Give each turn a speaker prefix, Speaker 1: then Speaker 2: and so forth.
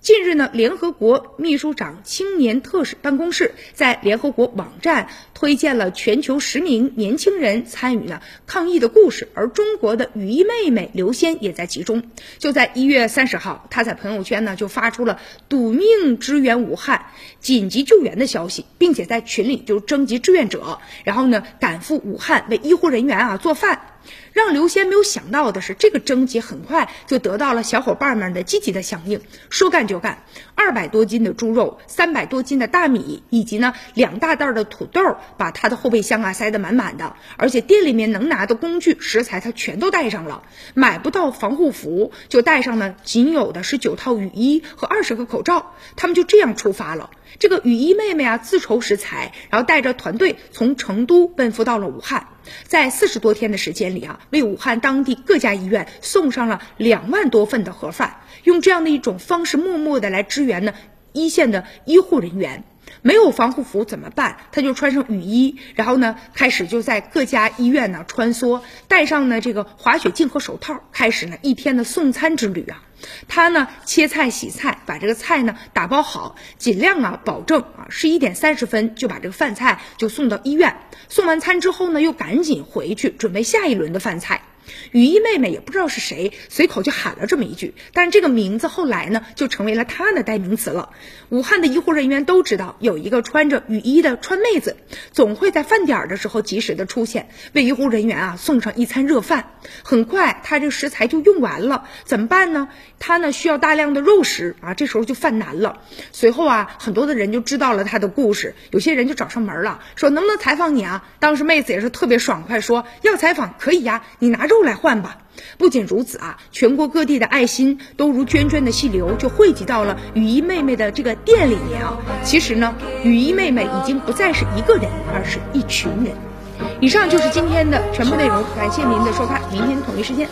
Speaker 1: 近日呢，联合国秘书长青年特使办公室在联合国网站推荐了全球十名年轻人参与了抗疫的故事，而中国的雨衣妹妹刘仙也在其中。就在一月三十号，她在朋友圈呢就发出了赌命支援武汉、紧急救援的消息，并且在群里就征集志愿者，然后呢赶赴武汉为医护人员啊做饭。让刘仙没有想到的是，这个征集很快就得到了小伙伴们的积极的响应。说干就干，二百多斤的猪肉，三百多斤的大米，以及呢两大袋的土豆，把他的后备箱啊塞得满满的。而且店里面能拿的工具、食材他全都带上了。买不到防护服，就带上了仅有的十九套雨衣和二十个口罩。他们就这样出发了。这个雨衣妹妹啊，自筹食材，然后带着团队从成都奔赴到了武汉。在四十多天的时间里啊，为武汉当地各家医院送上了两万多份的盒饭，用这样的一种方式，默默的来支援呢一线的医护人员。没有防护服怎么办？他就穿上雨衣，然后呢，开始就在各家医院呢穿梭，戴上呢这个滑雪镜和手套，开始呢一天的送餐之旅啊。他呢切菜洗菜，把这个菜呢打包好，尽量啊保证啊十一点三十分就把这个饭菜就送到医院。送完餐之后呢，又赶紧回去准备下一轮的饭菜。雨衣妹妹也不知道是谁，随口就喊了这么一句，但是这个名字后来呢，就成为了她的代名词了。武汉的医护人员都知道，有一个穿着雨衣的川妹子，总会在饭点的时候及时的出现，为医护人员啊送上一餐热饭。很快，她这食材就用完了，怎么办呢？她呢需要大量的肉食啊，这时候就犯难了。随后啊，很多的人就知道了她的故事，有些人就找上门了，说能不能采访你啊？当时妹子也是特别爽快，说要采访可以呀，你拿肉。来换吧！不仅如此啊，全国各地的爱心都如涓涓的细流，就汇集到了雨衣妹妹的这个店里面啊。其实呢，雨衣妹妹已经不再是一个人，而是一群人。以上就是今天的全部内容，感谢您的收看，明天同一时间。